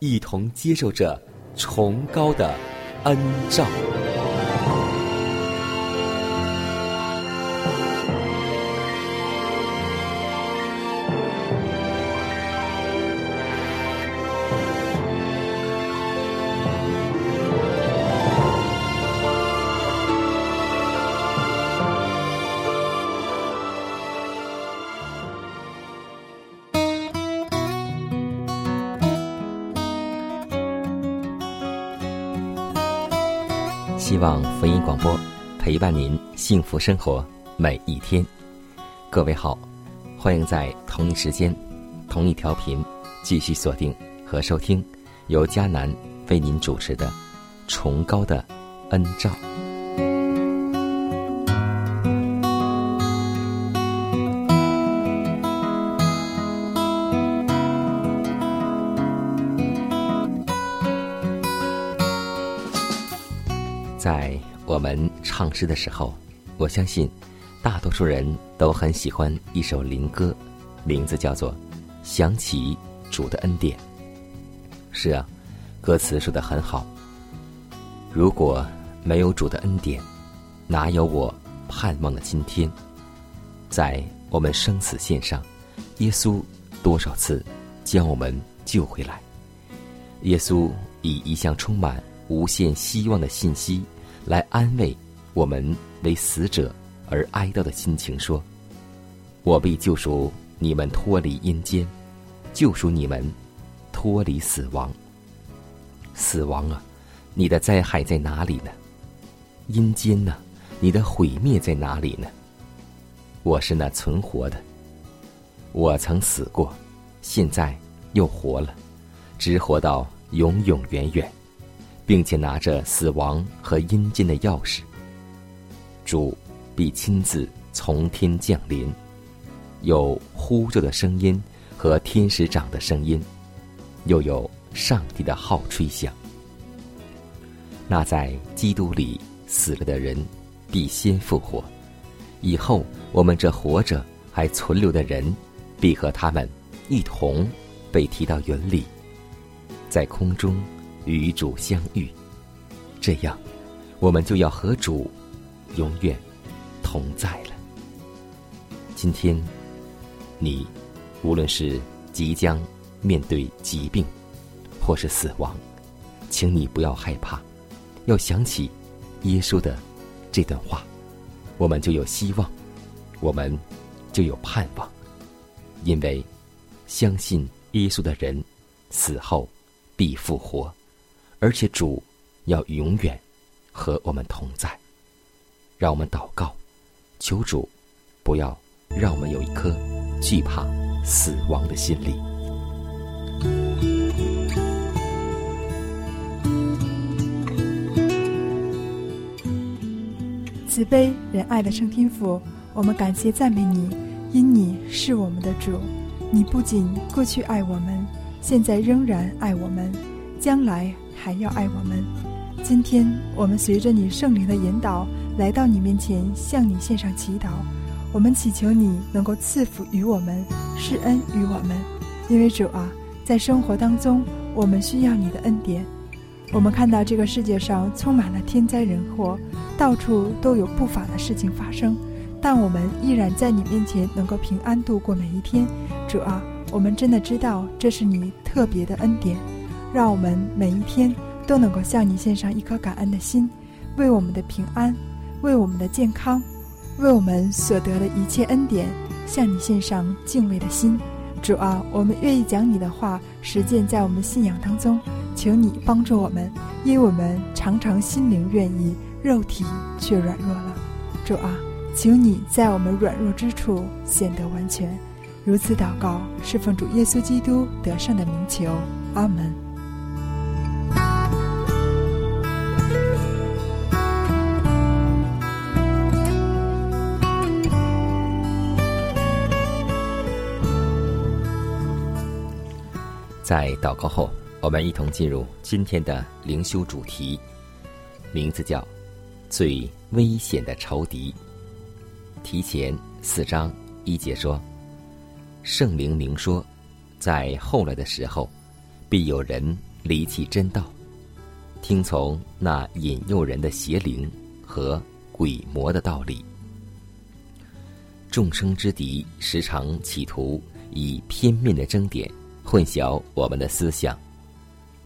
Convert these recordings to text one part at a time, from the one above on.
一同接受着崇高的恩照。希望福音广播陪伴您幸福生活每一天。各位好，欢迎在同一时间、同一调频继续锁定和收听由迦南为您主持的《崇高的恩照》。唱诗的时候，我相信大多数人都很喜欢一首灵歌，名字叫做《想起主的恩典》。是啊，歌词说的很好。如果没有主的恩典，哪有我盼望的今天？在我们生死线上，耶稣多少次将我们救回来？耶稣以一项充满无限希望的信息来安慰我们为死者而哀悼的心情，说：“我必救赎你们脱离阴间，救赎你们脱离死亡。死亡啊，你的灾害在哪里呢？阴间呢，你的毁灭在哪里呢？我是那存活的，我曾死过，现在又活了，直活到永永远远。”并且拿着死亡和阴间的钥匙，主必亲自从天降临，有呼救的声音和天使长的声音，又有上帝的号吹响。那在基督里死了的人，必先复活；以后我们这活着还存留的人，必和他们一同被提到云里，在空中。与主相遇，这样，我们就要和主永远同在了。今天，你无论是即将面对疾病，或是死亡，请你不要害怕，要想起耶稣的这段话，我们就有希望，我们就有盼望，因为相信耶稣的人，死后必复活。而且主要永远和我们同在，让我们祷告，求主不要让我们有一颗惧怕死亡的心理。慈悲仁爱的圣天父，我们感谢赞美你，因你是我们的主，你不仅过去爱我们，现在仍然爱我们，将来。还要爱我们。今天我们随着你圣灵的引导，来到你面前，向你献上祈祷。我们祈求你能够赐福于我们，施恩于我们。因为主啊，在生活当中，我们需要你的恩典。我们看到这个世界上充满了天灾人祸，到处都有不法的事情发生，但我们依然在你面前能够平安度过每一天。主啊，我们真的知道这是你特别的恩典，让我们每一天都能够向你献上一颗感恩的心，为我们的平安，为我们的健康，为我们所得的一切恩典，向你献上敬畏的心。主啊，我们愿意将你的话实践在我们信仰当中，请你帮助我们，因为我们常常心灵愿意，肉体却软弱了。主啊，请你在我们软弱之处显得完全。如此祷告，是奉主耶稣基督得胜的名求。阿门。在祷告后，我们一同进入今天的灵修主题，名字叫“最危险的仇敌”。提前四章一节说：“圣灵明说，在后来的时候，必有人离弃真道，听从那引诱人的邪灵和鬼魔的道理。众生之敌时常企图以片面的争点。”混淆我们的思想，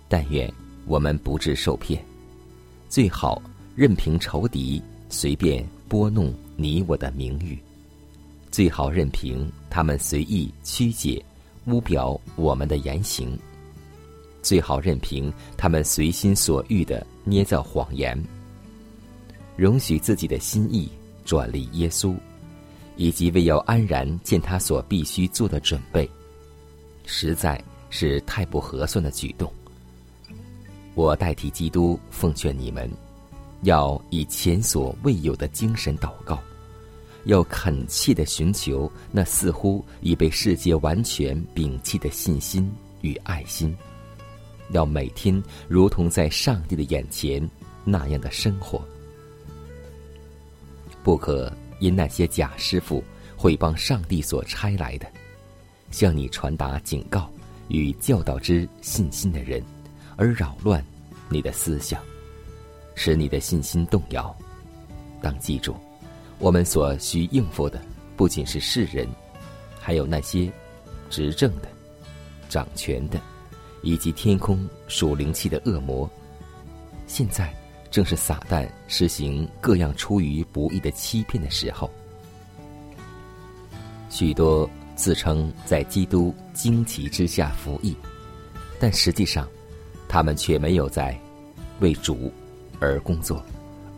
但愿我们不致受骗。最好任凭仇敌随便拨弄你我的名誉，最好任凭他们随意曲解、污表我们的言行。最好任凭他们随心所欲的捏造谎言，容许自己的心意转离耶稣，以及为要安然见他所必须做的准备。实在是太不合算的举动。我代替基督奉劝你们，要以前所未有的精神祷告，要恳切的寻求那似乎已被世界完全摒弃的信心与爱心，要每天如同在上帝的眼前那样的生活，不可因那些假师傅会帮上帝所差来的。向你传达警告与教导之信心的人，而扰乱你的思想，使你的信心动摇。当记住，我们所需应付的不仅是世人，还有那些执政的、掌权的，以及天空属灵气的恶魔。现在正是撒旦实行各样出于不义的欺骗的时候，许多。自称在基督旌旗之下服役，但实际上，他们却没有在为主而工作，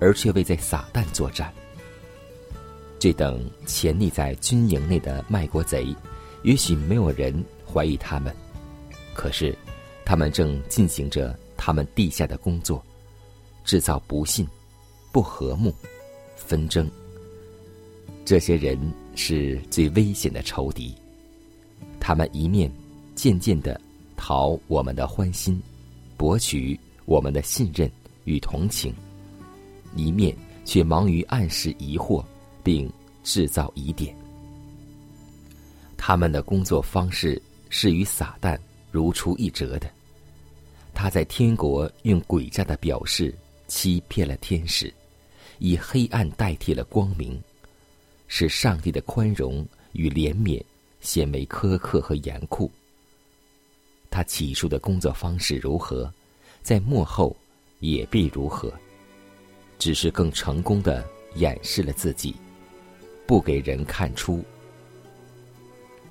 而却为在撒旦作战。这等潜匿在军营内的卖国贼，也许没有人怀疑他们，可是，他们正进行着他们地下的工作，制造不信、不和睦、纷争。这些人。是最危险的仇敌，他们一面渐渐的讨我们的欢心，博取我们的信任与同情，一面却忙于暗示疑惑，并制造疑点。他们的工作方式是与撒旦如出一辙的，他在天国用诡诈的表示欺骗了天使，以黑暗代替了光明。使上帝的宽容与怜悯显为苛刻和严酷。他起初的工作方式如何，在幕后也必如何，只是更成功的掩饰了自己，不给人看出。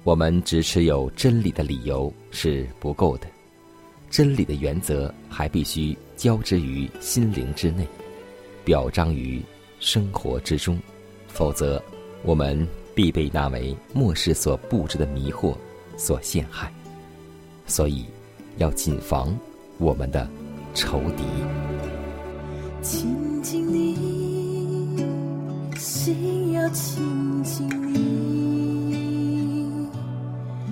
我们只持有真理的理由是不够的，真理的原则还必须交织于心灵之内，表彰于生活之中，否则。我们必被那为末世所布置的迷惑所陷害，所以要谨防我们的仇敌。亲近你，心要亲近你，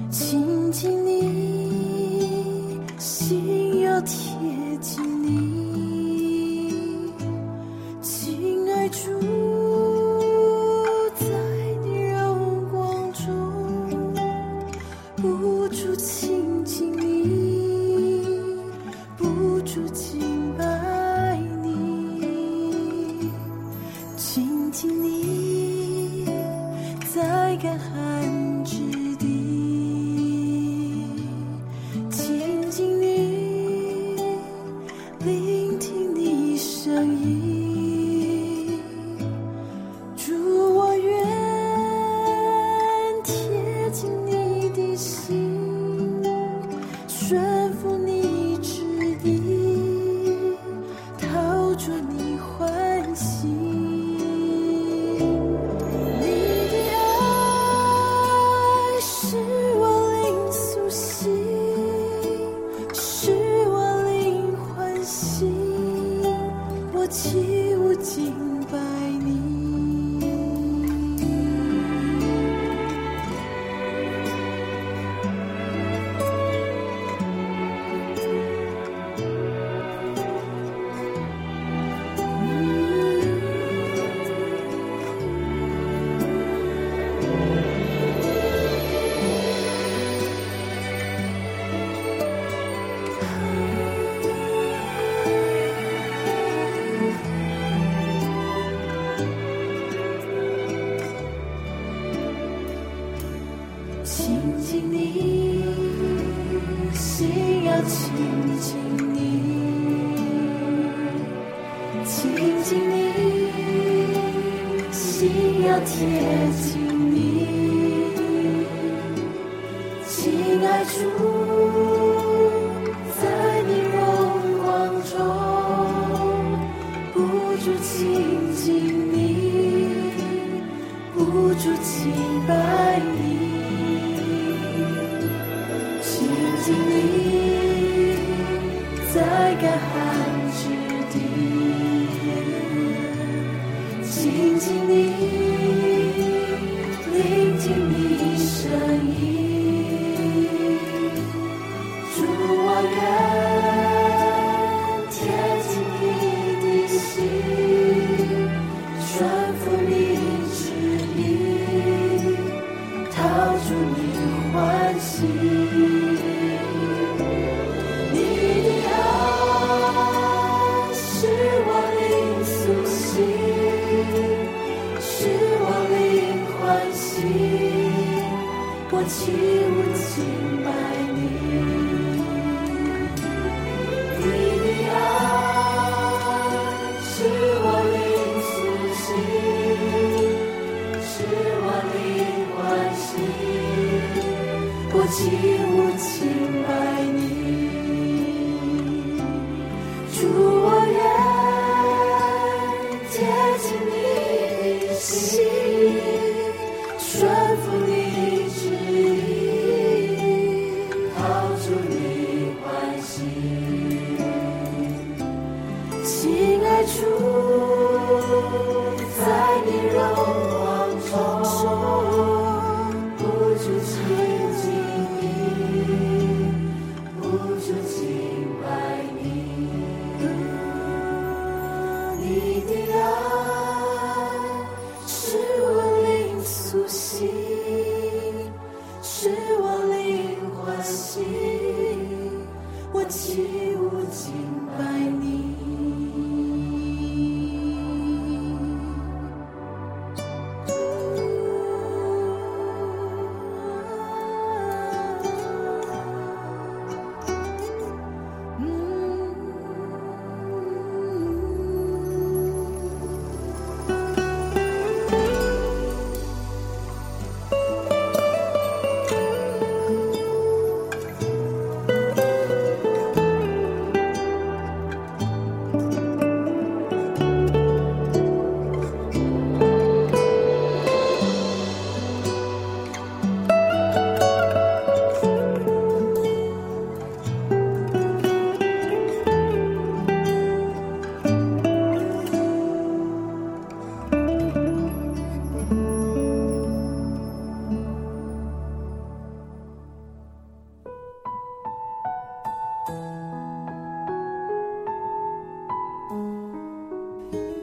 亲近你，心要贴近起舞尽住，在你荣光中，不住亲近你，不住亲近。起舞敬拜你。你的爱是我的苏醒，是我的欢喜，我起舞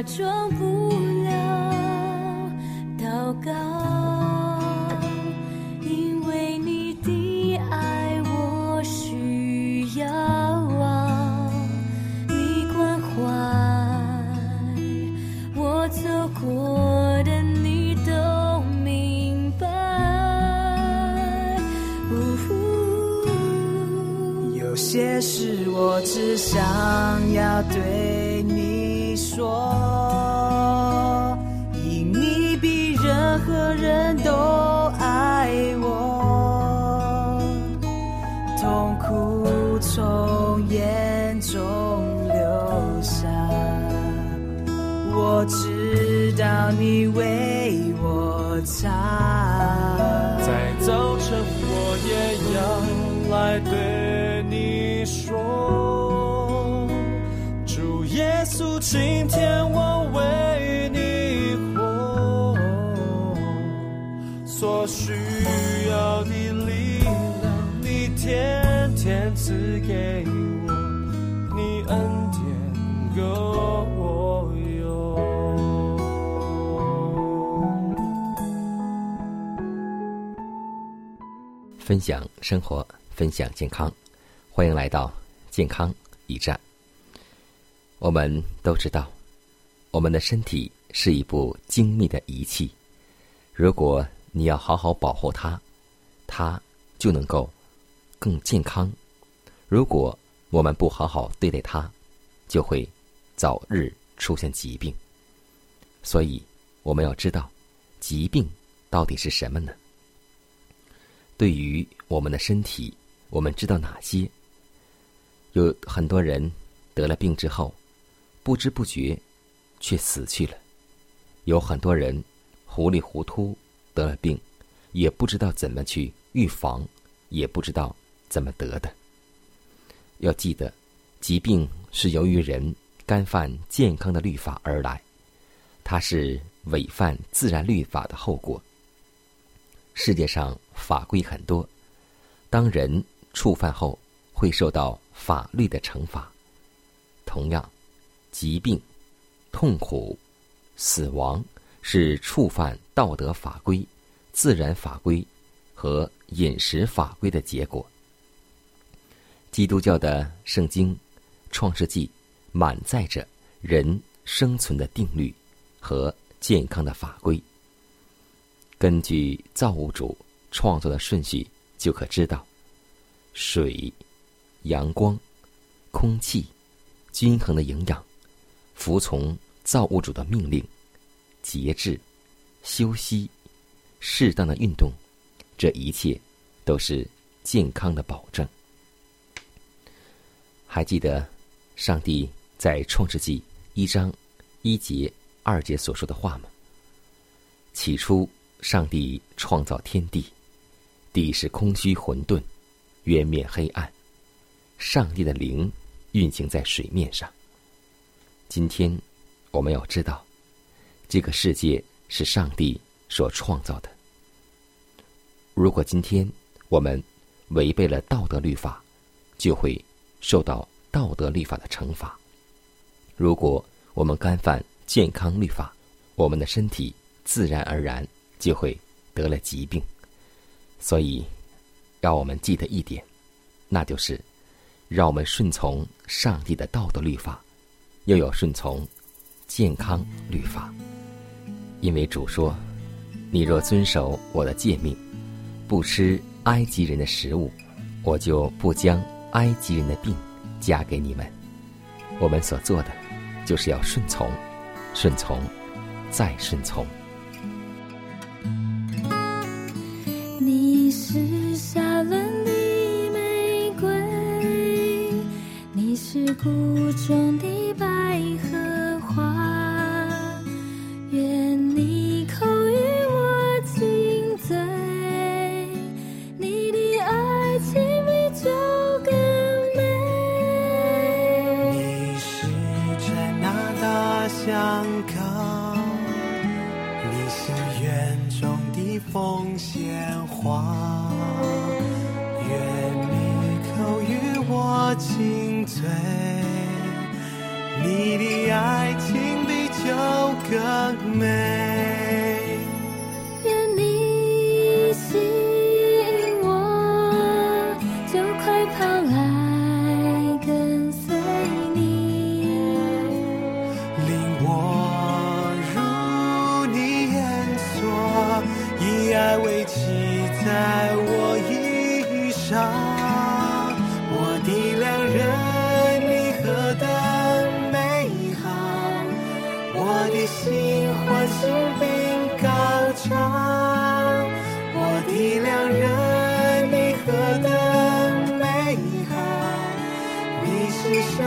假装所需要你力量，你天天赐给我，你恩典够我用。分享生活，分享健康，欢迎来到健康驿站。我们都知道，我们的身体是一部精密的仪器，如果你要好好保护它，它就能够更健康；如果我们不好好对待它，就会早日出现疾病。所以，我们要知道，疾病到底是什么呢？对于我们的身体，我们知道哪些？有很多人得了病之后，不知不觉却死去了；有很多人糊里糊涂得了病，也不知道怎么去预防，也不知道怎么得的。要记得，疾病是由于人干犯健康的律法而来，它是违犯自然律法的后果。世界上法规很多，当人触犯后，会受到法律的惩罚。同样，疾病、痛苦、死亡是触犯道德法规、自然法规和饮食法规的结果。基督教的圣经《创世纪》满载着人生存的定律和健康的法规。根据造物主创作的顺序，就可知道，水、阳光、空气、均衡的营养、服从造物主的命令、节制、休息、适当的运动，这一切都是健康的保证。还记得上帝在创世纪一章一节、二节所说的话吗？起初。上帝创造天地，地是空虚混沌，渊面黑暗。上帝的灵运行在水面上。今天我们要知道，这个世界是上帝所创造的。如果今天我们违背了道德律法，就会受到道德律法的惩罚；如果我们干犯健康律法，我们的身体自然而然。就会得了疾病，所以让我们记得一点，那就是让我们顺从上帝的道德律法，又要顺从健康律法。因为主说：“你若遵守我的诫命，不吃埃及人的食物，我就不将埃及人的病加给你们。我们所做的，就是要顺从，顺从，再顺从。你是沙伦的玫瑰，你是谷中的香港，你是园中的凤仙花，愿你口与我亲嘴，你的爱情比酒更美。高涨。我的良人，你何等美好！你是沙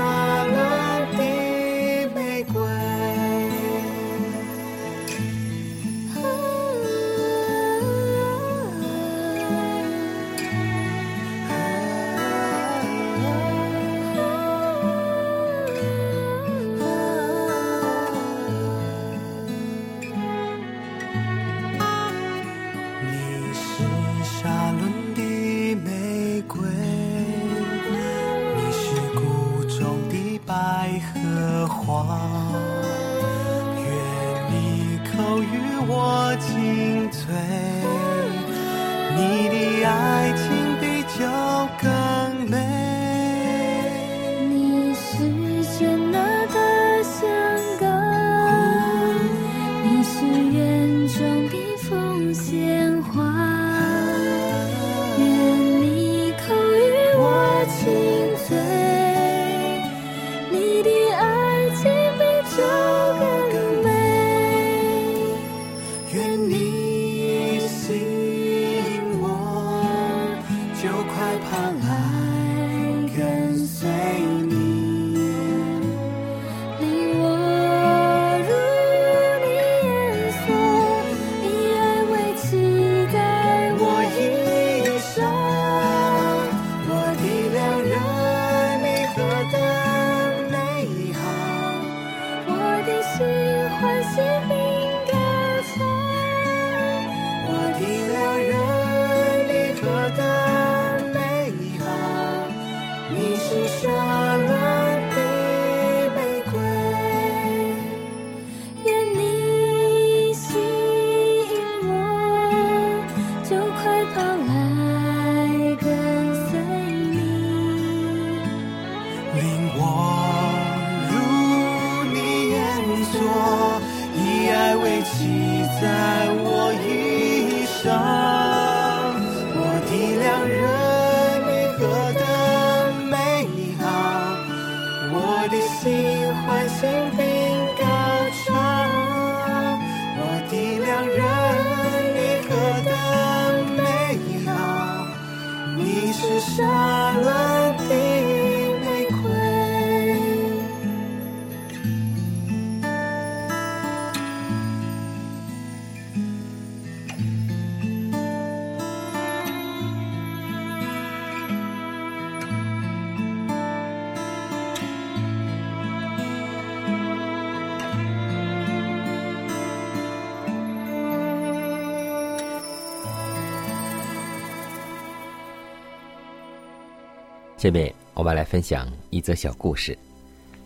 下面我们来分享一则小故事，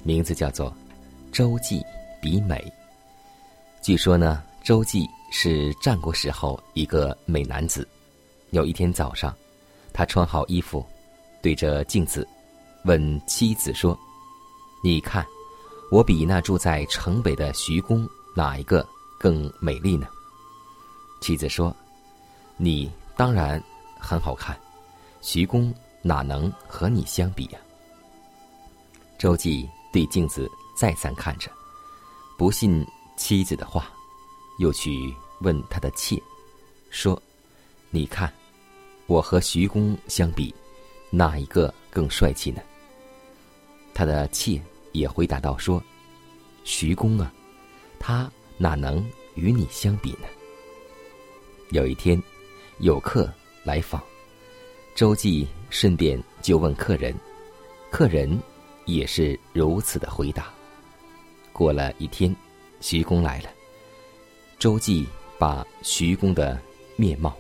名字叫做《周记比美》。据说呢，周记是战国时候一个美男子。有一天早上，他穿好衣服，对着镜子问妻子说：“你看，我比那住在城北的徐公哪一个更美丽呢？”妻子说：“你当然很好看，徐公哪能和你相比呀？周记对镜子再三看着，不信妻子的话，又去问他的妾，说：“你看，我和徐公相比，哪一个更帅气呢？”他的妾也回答道：“说，徐公啊，他哪能与你相比呢？”有一天，有客来访，周记顺便就问客人，客人。也是如此的回答。过了一天，徐公来了。周记把徐公的面貌、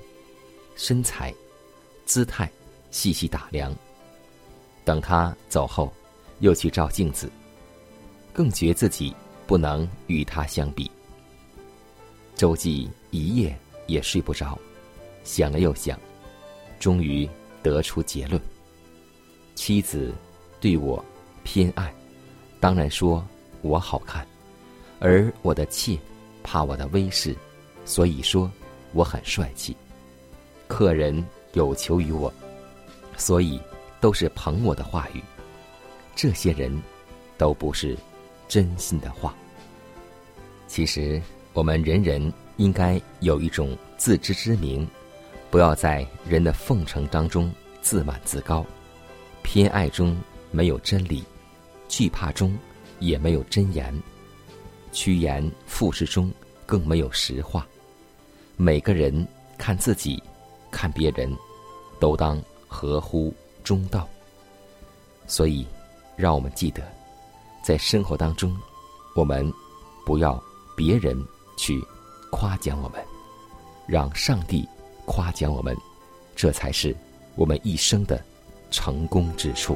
身材、姿态细细打量。等他走后，又去照镜子，更觉自己不能与他相比。周记一夜也睡不着，想了又想，终于得出结论：妻子对我。偏爱，当然说我好看，而我的妾怕我的威势，所以说我很帅气。客人有求于我，所以都是捧我的话语。这些人都不是真心的话。其实我们人人应该有一种自知之明，不要在人的奉承当中自满自高，偏爱中没有真理。惧怕中也没有真言，趋炎附势中更没有实话。每个人看自己，看别人，都当合乎中道。所以，让我们记得，在生活当中，我们不要别人去夸奖我们，让上帝夸奖我们，这才是我们一生的成功之处。